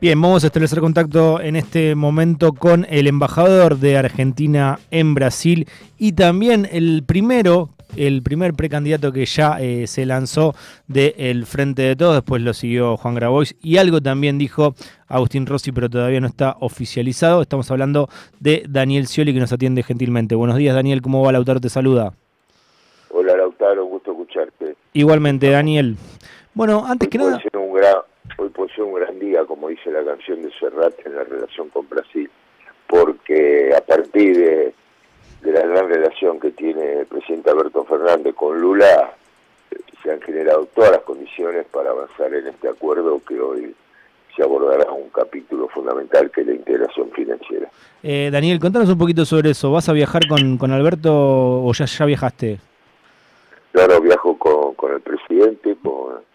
Bien, vamos a establecer contacto en este momento con el embajador de Argentina en Brasil y también el primero, el primer precandidato que ya eh, se lanzó del Frente de Todos, después lo siguió Juan Grabois y algo también dijo Agustín Rossi, pero todavía no está oficializado. Estamos hablando de Daniel Scioli que nos atiende gentilmente. Buenos días Daniel, ¿cómo va Lautaro? Te saluda. Hola Lautaro, gusto escucharte. Igualmente Daniel. Bueno, antes que nada hoy puede ser un gran día, como dice la canción de Serrat, en la relación con Brasil, porque a partir de, la gran relación que tiene el presidente Alberto Fernández con Lula, se han generado todas las condiciones para avanzar en este acuerdo que hoy se abordará un capítulo fundamental que es la integración financiera. Eh, Daniel, contanos un poquito sobre eso. ¿Vas a viajar con, con Alberto o ya, ya viajaste? No, viajo con, con el presidente, con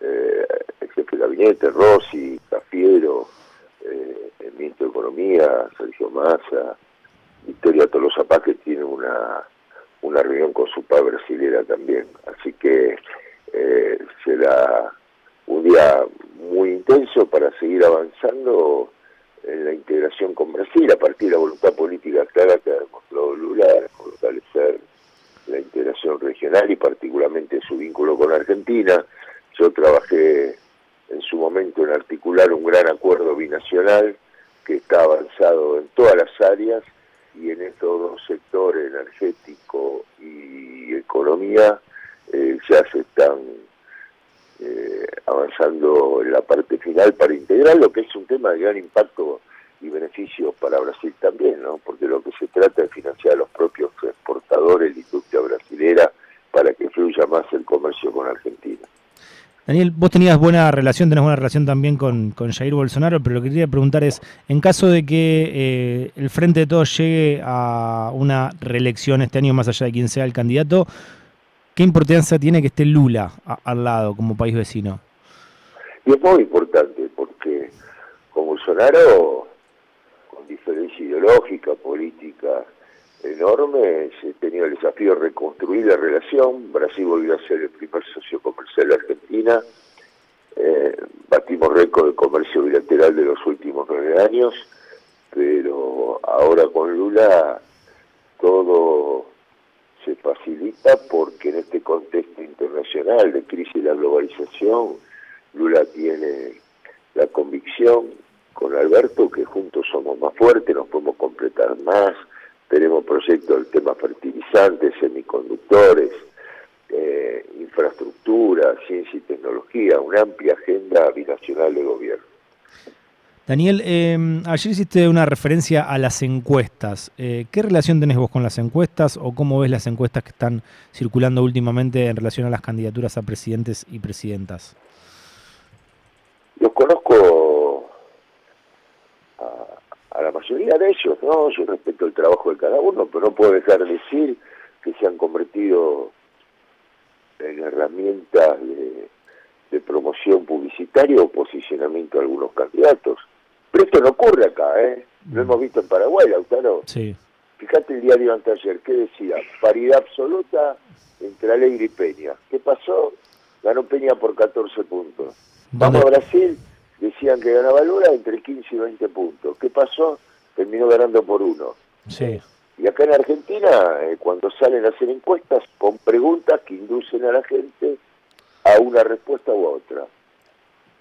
eh, el jefe de gabinete, Rossi, Cafiero, eh, el ministro de Economía, Sergio Massa, Victoria Tolosa Paz, que tiene una, una reunión con su padre brasilera también. Así que eh, será un día muy intenso para seguir avanzando en la integración con Brasil, a partir de la voluntad política clara que ha demostrado Lula, fortalecer la integración regional y particularmente su vínculo con Argentina. Yo trabajé en su momento en articular un gran acuerdo binacional que está avanzado en todas las áreas y en estos dos sectores, energético y economía, eh, ya se están eh, avanzando en la parte final para integrar lo que es un tema de gran impacto y beneficio para Brasil también, ¿no? porque lo que se trata es financiar a los propios exportadores, la industria brasilera, para que fluya más el comercio con Argentina. Daniel, vos tenías buena relación, tenés buena relación también con, con Jair Bolsonaro, pero lo que quería preguntar es, en caso de que eh, el Frente de Todos llegue a una reelección este año, más allá de quién sea el candidato, ¿qué importancia tiene que esté Lula al lado como país vecino? Y es muy importante, porque con Bolsonaro, con diferencia ideológica, política, enorme, se el desafío de reconstruir la relación, Brasil volvió a ser el primer socio comercial de Argentina, eh, batimos récord de comercio bilateral de los últimos nueve años, pero ahora con Lula todo se facilita porque en este contexto internacional de crisis de la globalización, Lula tiene la convicción con Alberto que juntos somos más fuertes, nos podemos completar más, tenemos proyectos del tema fertilizantes, semiconductores, eh, infraestructura, ciencia y tecnología, una amplia agenda binacional de gobierno. Daniel, em, ayer hiciste una referencia a las encuestas. Eh, ¿Qué relación tenés vos con las encuestas o cómo ves las encuestas que están circulando últimamente en relación a las candidaturas a presidentes y presidentas? Los conozco a, a la mayoría de ellos, ¿no? Yo respeto el trabajo de cada uno, pero no puedo dejar de decir que se han convertido en herramientas de, promoción publicitaria o posicionamiento de algunos candidatos. Pero esto no ocurre acá, ¿eh? Lo hemos visto en Paraguay, Lautaro. Sí. Fíjate el diario anteayer, ¿qué decía? Paridad absoluta entre Alegre y Peña. ¿Qué pasó? Ganó Peña por 14 puntos. Vamos a Brasil, decían que ganaba Lula entre 15 y 20 puntos. ¿Qué pasó? Terminó ganando por uno. Sí. Y acá en Argentina, eh, cuando salen a hacer encuestas, con preguntas que inducen a la gente a una respuesta u otra.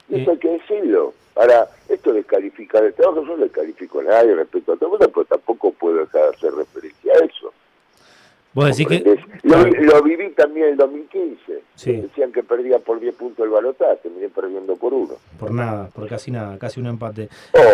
Y eso hay que decirlo. Ahora, esto descalifica el trabajo, yo no descalifico a nadie respecto a todo mundo, pero tampoco puedo dejar de hacer referencia a eso. ¿Vos decís que... Lo, viví también en el 2015. Decían que perdía por 10 puntos el balotaje, terminé perdiendo por uno. Por nada, por casi nada, casi un empate.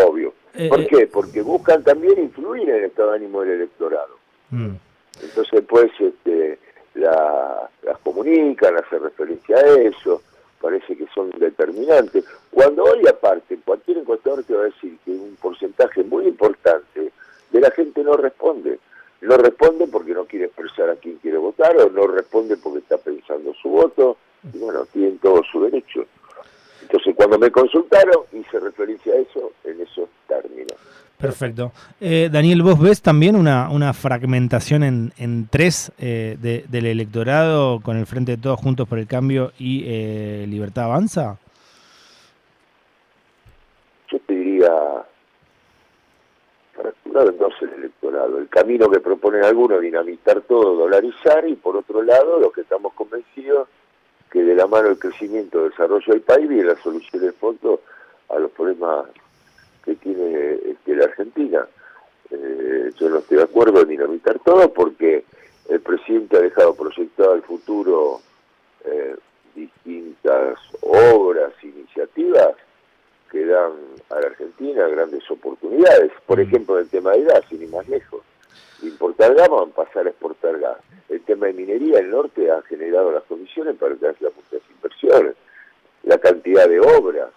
Obvio. Eh, ¿Por eh, qué? Porque buscan también influir en el estado de ánimo del electorado. Mm. Entonces, pues, este, la, las comunican, hacen referencia a eso, parece que son determinantes. Cuando hoy, aparte, cualquier encuestador te va a decir que un porcentaje muy importante de la gente no responde. No responde porque no quiere expresar a quién quiere votar o no responde porque está pensando su voto. Y bueno, tienen todo su derecho. Entonces, cuando me consultaron, hice referencia a eso en esos términos. Perfecto. Eh, Daniel, ¿vos ves también una, una fragmentación en, en tres eh, del electorado con el Frente de Todos Juntos por el Cambio y eh, Libertad Avanza? Yo habría fracturado en dos el electorado. El camino que proponen algunos, dinamitar todo, dolarizar, y por otro lado, los que estamos convencidos que de la mano del crecimiento y desarrollo del país viene la solución de fondo a los problemas que tiene este, la Argentina. Eh, yo no estoy de acuerdo en dinamitar todo porque el presidente ha dejado proyectado al futuro eh, distintas obras, iniciativas que dan a la Argentina grandes oportunidades. Por mm. ejemplo, el tema de gas, sin ir más lejos. Van a pasar a exportar gas. El tema de minería, el norte ha generado las condiciones para que haya muchas inversiones. La cantidad de obras,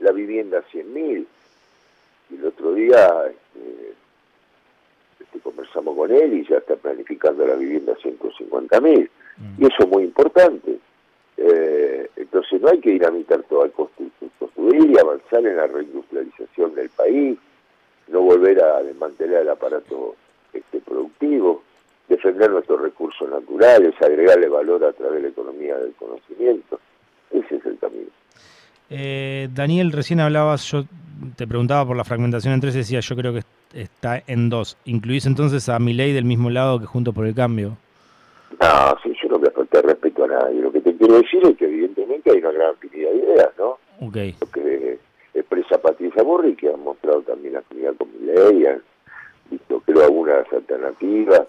la vivienda 100.000. Y el otro día este, este, conversamos con él y ya está planificando la vivienda 150.000. Mm. Y eso es muy importante. Eh, entonces no hay que dinamitar todo, al construir, y avanzar en la reindustrialización del país, no volver a desmantelar el aparato productivo, defender nuestros recursos naturales, agregarle valor a través de la economía del conocimiento. Ese es el camino. Eh, Daniel, recién hablabas, yo te preguntaba por la fragmentación en tres, decía yo creo que está en dos. ¿Incluís entonces a mi ley del mismo lado que Junto por el Cambio? No, sí, yo no me falta respeto a nadie. Lo que te quiero decir es que evidentemente hay una gran afinidad de ideas, ¿no? Okay. Lo que expresa Patricia Borri, que ha mostrado también la afinidad con mi ley, han visto creo algunas alternativas,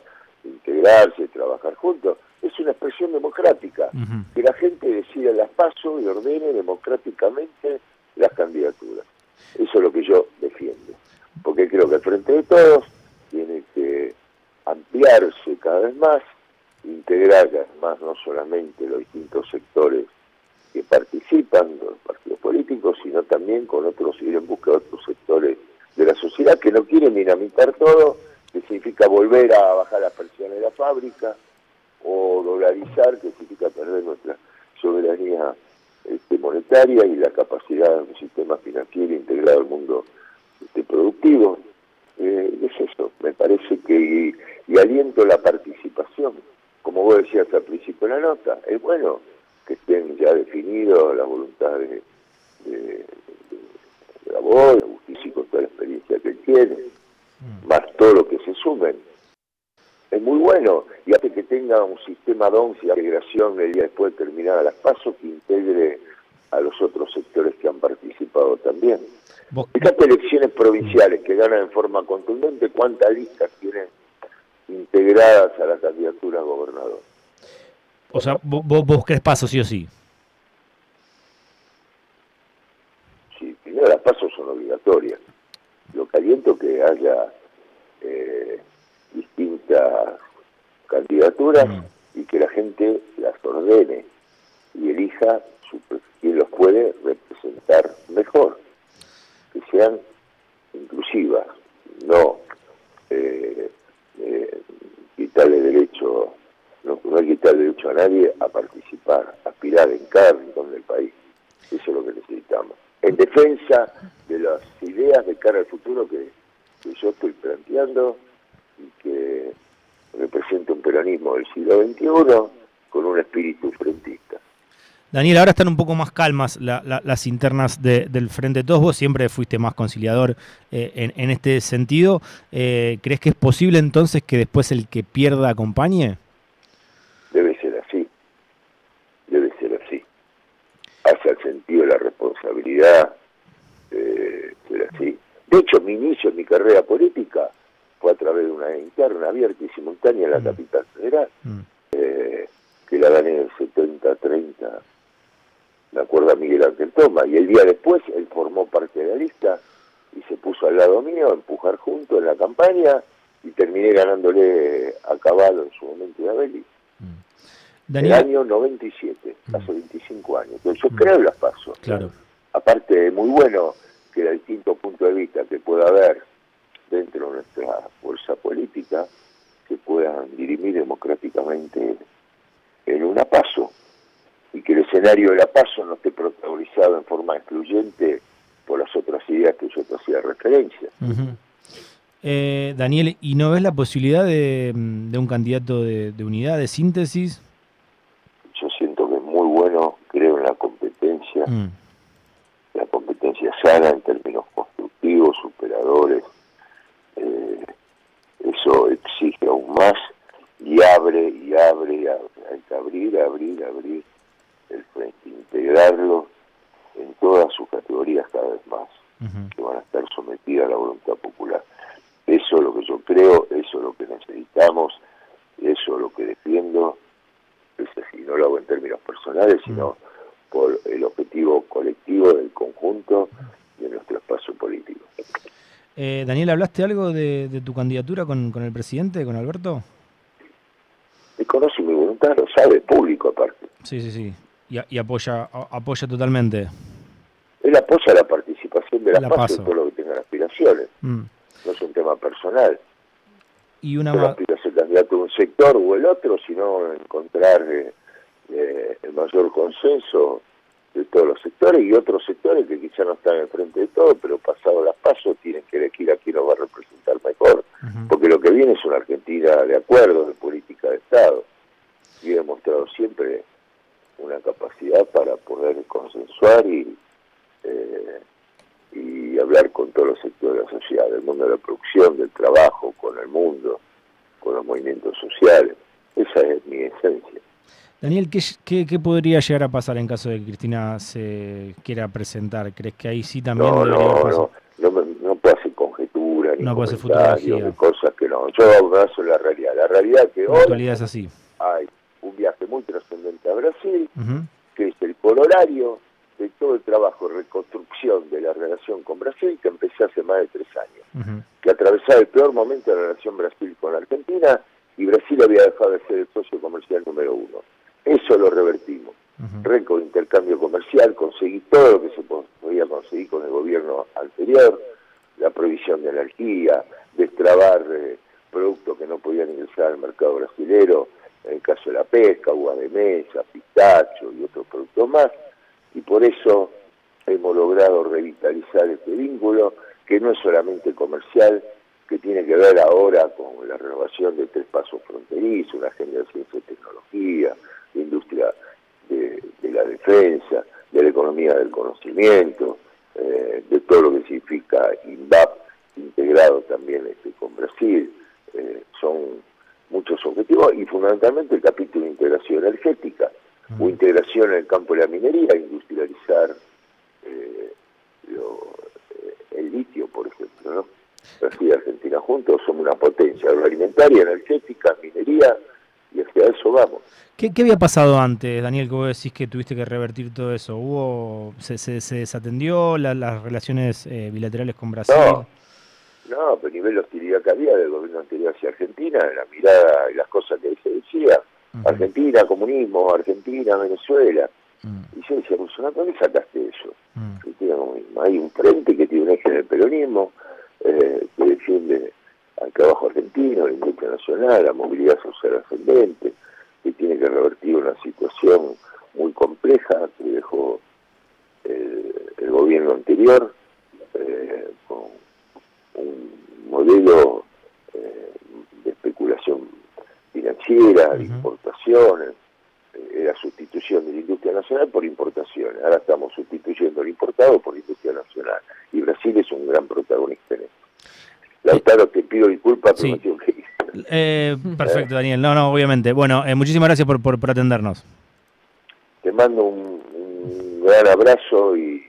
integrarse, trabajar juntos. Es una expresión democrática, que la gente decida las pasos y ordene democráticamente las candidaturas. Eso es lo que yo defiendo, porque creo que el Frente de Todos tiene que ampliarse cada vez más integrar más no solamente los distintos sectores que participan, los partidos políticos, sino también con otros, ir en busca de otros sectores sociedad que no quieren dinamitar todo, que significa volver a bajar las presiones de la fábrica, o dolarizar, que significa perder nuestra soberanía este, monetaria y la capacidad de un sistema financiero integrado al mundo este, productivo. Eh, es eso, me parece que, y aliento la participación como vos decías al principio de la nota, es bueno que estén ya definidos las voluntades de, de, la voz, de justicia con toda la experiencia que tiene, mm. más todo lo que se sumen. Es muy bueno, y un sistema de once integración el día después de terminar las pasos que integre a los otros sectores que han participado también. Estas elecciones provinciales que ganan en forma contundente, ¿cuántas listas tienen integradas a la candidatura a gobernador. O sea, vos, vos crees pasos sí o sí. Sí, primero las pasos son obligatorias. Lo caliento que haya eh, distintas candidaturas mm. y que la gente las ordene y elija su, quien los puede representar mejor, que sean inclusivas, no eh, eh, quitarle derecho, no, no quitarle derecho a nadie a participar, a aspirar en cada rincón del país. Eso es lo que necesitamos. En defensa de las ideas de cara al futuro que, yo estoy planteando representa un peronismo del siglo XXI con un espíritu frentista. Daniel, ahora están un poco más calmas las internas del Frente de Todos. Vos siempre fuiste más conciliador eh, en, este sentido. Eh, ¿Crees que es posible entonces que después el que pierda acompañe? Debe ser así. Debe ser así. Hace el sentido de la responsabilidad eh, ser así. De hecho, mi inicio en mi carrera política fue a través de una interna abierta y simultánea en la mm. capital federal, mm. eh, que la gané en el 70-30 me acuerdo a Miguel Ángel Toma, y el día después él formó parte de la lista y se puso al lado mío a empujar juntos en la campaña y terminé ganándole a caballo en su momento a Abeli. Mm. El año 97, mm. hace 25 años. Entonces yo mm. creo las paso. Claro. Aparte, muy bueno que de distintos puntos de vista que pueda haber dentro de nuestra fuerza política, que puedan dirimir democráticamente en una paso y que el escenario de la paso no esté protagonizado en forma excluyente por las otras ideas que yo te hacía referencia. Eh, Daniel, ¿y no ves la posibilidad de, un candidato de, unidad, de síntesis? Yo siento que es muy bueno, creo en la competencia, mm. la competencia sana en términos constructivos eso exige aún más y abre y abre y abre. Hay que abrir, abrir, abrir el frente, integrarlo en todas sus categorías cada vez más, que van a estar sometidas a la voluntad popular. Eso es lo que yo creo, eso es lo que necesitamos, eso es lo que defiendo, es así, no lo hago en términos personales, sino por el objetivo colectivo del conjunto de nuestro espacio político. Eh, Daniel, ¿hablaste algo de, tu candidatura con, el presidente, con Alberto? Me conoce mi voluntad, lo sabe, público aparte. Sí, sí, sí. Y, apoya apoya totalmente. Él apoya la participación de la, la paso, todo lo que tengan aspiraciones. Mm. No es un tema personal. Y una no aspira a ser candidato de un sector o el otro, sino encontrar eh, eh, el mayor consenso de todos los sectores y otros sectores que quizá no están en frente de todo, pero pasado las pasos tienen que elegir a quién nos va a representar mejor. Porque lo que viene es una Argentina de acuerdo, de política de Estado. Y he demostrado siempre una capacidad para poder consensuar y, eh, y hablar con todos los sectores de la sociedad, del mundo de la producción, del trabajo, con el mundo, con los movimientos sociales. Esa es mi esencia. Daniel, ¿qué, qué, podría llegar a pasar en caso de que Cristina se quiera presentar? ¿Crees que ahí sí también no, no, No, no, no puede hacer conjetura, ni no puede hacer fotografía. cosas que no. Yo en la realidad. La realidad que hoy... La actualidad es así. Hay un viaje muy trascendente a Brasil, que es el colorario de todo el trabajo de reconstrucción de la relación con Brasil, que empecé hace más de tres años, que atravesaba el peor momento de la relación Brasil con Argentina, y Brasil había dejado de ser el socio comercial número uno. Eso lo revertimos. Récord intercambio comercial, conseguí todo lo que se podía conseguir con el gobierno anterior, la provisión de energía, destrabar eh, productos que no podían ingresar al mercado brasilero, en el caso de la pesca, uva de mesa, pistacho y otros productos más, y por eso hemos logrado revitalizar este vínculo, que no es solamente comercial, que tiene que ver ahora con la renovación de tres pasos fronterizos, una agenda de ciencia y tecnología, de industria de, la defensa, de la economía del conocimiento, eh, de todo lo que significa INVAP integrado también este, con Brasil. Eh, son muchos objetivos y fundamentalmente el capítulo de integración energética o integración en el campo de la minería, industrializar eh, el litio, por ejemplo. ¿no? Brasil y Argentina juntos somos una potencia agroalimentaria, energética, minería, y hacia eso vamos. ¿Qué, había pasado antes, Daniel, que vos decís que tuviste que revertir todo eso? ¿Hubo, ¿Se, se, desatendió las relaciones eh, bilaterales con Brasil? No, no, pero a nivel de hostilidad que había del gobierno anterior hacia Argentina, la mirada y las cosas que se decía, Argentina, comunismo, Argentina, Venezuela. Y yo decía, Bolsonaro, ¿dónde sacaste eso? Hay un frente que tiene un eje en el peronismo, eh, que defiende al trabajo argentino, la industria nacional, la movilidad social ascendente, que tiene que revertir una situación muy compleja que dejó el, gobierno anterior, eh, con un modelo eh, de especulación financiera, de importaciones, eh, era sustitución de la industria nacional por importaciones. Ahora estamos sustituyendo el importado por la industria nacional. Y Brasil es un gran protagonista en esto. Lautaro, te pido disculpas, pero sí. que eh, perfecto, Daniel. No, no, obviamente. Bueno, eh, muchísimas gracias por, por, atendernos. Te mando un, gran abrazo y,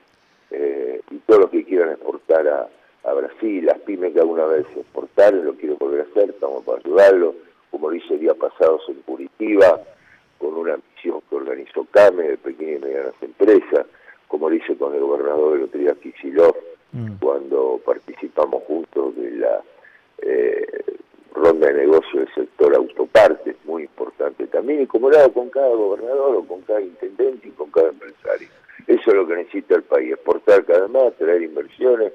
eh, y todos los que quieran exportar a, Brasil, las pymes que alguna vez exportaron, lo quiero volver a hacer, estamos para ayudarlo, como lo hice días pasados en Curitiba, con una que organizó CAME de pequeñas y medianas empresas, como lo hice con el gobernador de Lotería Kicillof, mm. cuando participamos juntos de la eh, ronda de negocio del sector autoparte, muy importante también, y como lo hago con cada gobernador o con cada intendente y con cada empresario. Eso es lo que necesita el país, exportar cada más, traer inversiones,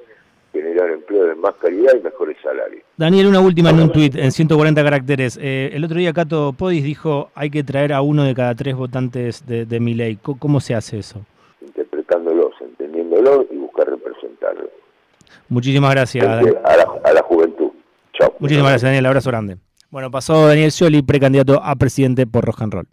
generar empleo de más calidad y mejores salarios. Daniel, una última en un tuit, en 140 caracteres. Eh, el otro día Cato Podis dijo hay que traer a uno de cada tres votantes de, de mi ley. ¿Cómo se hace eso? Interpretándolos, entendiéndolos y buscar representarlos. Muchísimas gracias. A la, juventud. Chao. Muchísimas gracias, Daniel. Abrazo grande. Bueno, pasó Daniel Scioli, precandidato a presidente por Rock and Roll.